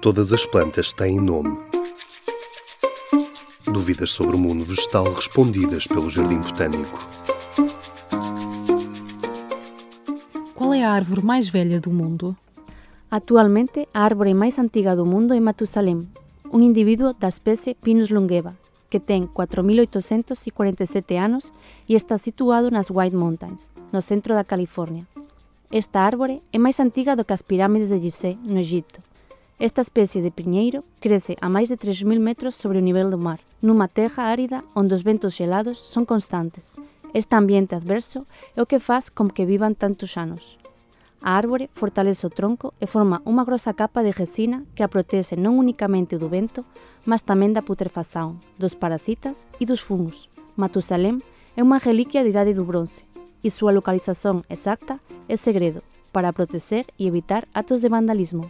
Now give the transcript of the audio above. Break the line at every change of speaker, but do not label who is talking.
Todas as plantas têm nome. Dúvidas sobre o mundo vegetal respondidas pelo Jardim Botânico.
Qual é a árvore mais velha do mundo?
Atualmente, a árvore máis antiga do mundo é Matusalem, un individuo da especie Pinus longeva, que ten 4.847 anos e está situado nas White Mountains, no centro da California. Esta árbore é máis antiga do que as pirámides de Gizé, no Egipto. Esta especie de piñeiro crece a máis de 3.000 metros sobre o nivel do mar, nunha terra árida onde os ventos xelados son constantes. Este ambiente adverso é o que faz com que vivan tantos anos. A árbore fortalece o tronco e forma unha grosa capa de resina que a protexe non únicamente do vento, mas tamén da putrefacción, dos parasitas e dos fungos. Matusalem é unha reliquia de idade do bronce e súa localización exacta é segredo para proteger e evitar atos de vandalismo.